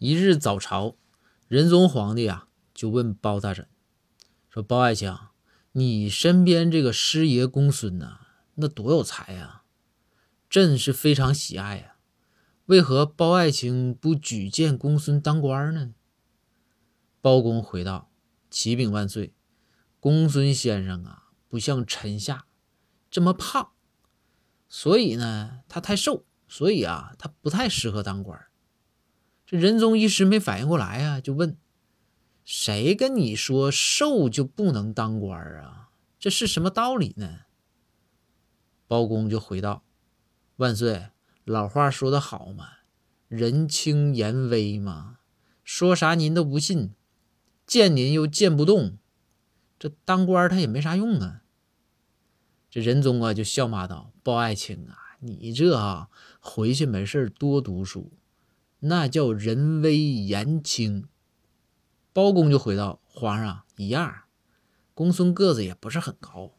一日早朝，仁宗皇帝啊就问包大人说：“包爱卿，你身边这个师爷公孙呐，那多有才呀，朕是非常喜爱呀。为何包爱卿不举荐公孙当官呢？”包公回道：“启禀万岁，公孙先生啊，不像臣下这么胖，所以呢，他太瘦，所以啊，他不太适合当官。”这仁宗一时没反应过来啊，就问：“谁跟你说瘦就不能当官啊？这是什么道理呢？”包公就回道：“万岁，老话说得好嘛，人轻言微嘛，说啥您都不信，见您又见不动，这当官他也没啥用啊。”这仁宗啊就笑骂道：“包爱卿啊，你这啊，回去没事多读书。”那叫人微言轻。包公就回道：“皇上一样，公孙个子也不是很高。”